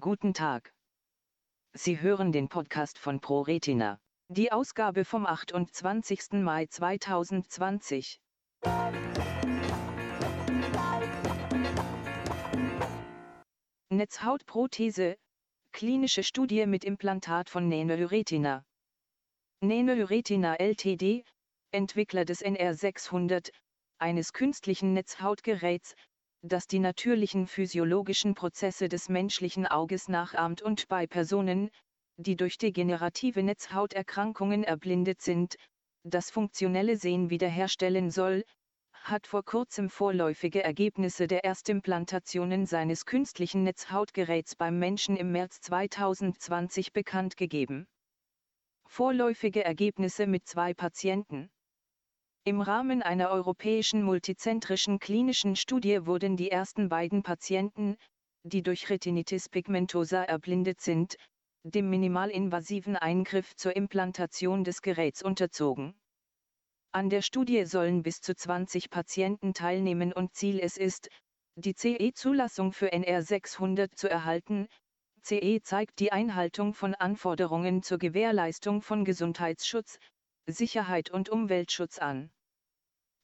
Guten Tag. Sie hören den Podcast von ProRetina. Die Ausgabe vom 28. Mai 2020. Netzhautprothese, klinische Studie mit Implantat von Nanoretina. Nanoretina Ltd, Entwickler des NR600, eines künstlichen Netzhautgeräts, das die natürlichen physiologischen Prozesse des menschlichen Auges nachahmt und bei Personen, die durch degenerative Netzhauterkrankungen erblindet sind, das funktionelle Sehen wiederherstellen soll, hat vor kurzem vorläufige Ergebnisse der Erstimplantationen seines künstlichen Netzhautgeräts beim Menschen im März 2020 bekannt gegeben. Vorläufige Ergebnisse mit zwei Patienten. Im Rahmen einer europäischen multizentrischen klinischen Studie wurden die ersten beiden Patienten, die durch Retinitis pigmentosa erblindet sind, dem minimalinvasiven Eingriff zur Implantation des Geräts unterzogen. An der Studie sollen bis zu 20 Patienten teilnehmen und Ziel es ist, die CE-Zulassung für NR600 zu erhalten. CE zeigt die Einhaltung von Anforderungen zur Gewährleistung von Gesundheitsschutz, Sicherheit und Umweltschutz an.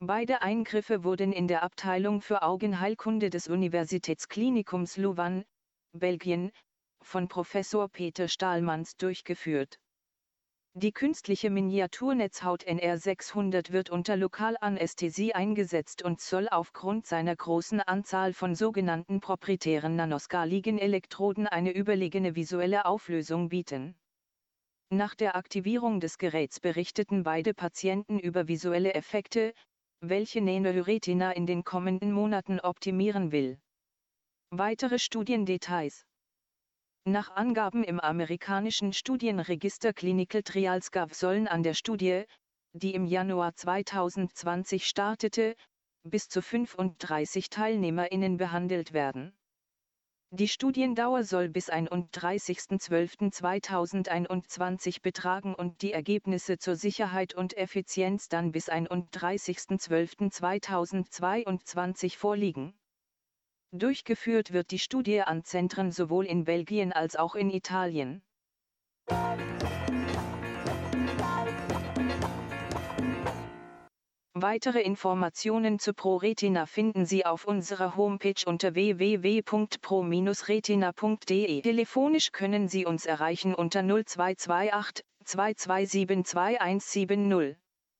Beide Eingriffe wurden in der Abteilung für Augenheilkunde des Universitätsklinikums Louvain, Belgien, von Professor Peter Stahlmanns durchgeführt. Die künstliche Miniaturnetzhaut NR600 wird unter Lokalanästhesie eingesetzt und soll aufgrund seiner großen Anzahl von sogenannten proprietären nanoskaligen Elektroden eine überlegene visuelle Auflösung bieten. Nach der Aktivierung des Geräts berichteten beide Patienten über visuelle Effekte, welche Nanoretina in den kommenden Monaten optimieren will. Weitere Studiendetails Nach Angaben im amerikanischen Studienregister Clinical Trials Gov sollen an der Studie, die im Januar 2020 startete, bis zu 35 TeilnehmerInnen behandelt werden. Die Studiendauer soll bis 31.12.2021 betragen und die Ergebnisse zur Sicherheit und Effizienz dann bis 31.12.2022 vorliegen. Durchgeführt wird die Studie an Zentren sowohl in Belgien als auch in Italien. Weitere Informationen zu ProRetina finden Sie auf unserer Homepage unter www.pro-retina.de. Telefonisch können Sie uns erreichen unter 0228 2272 2170.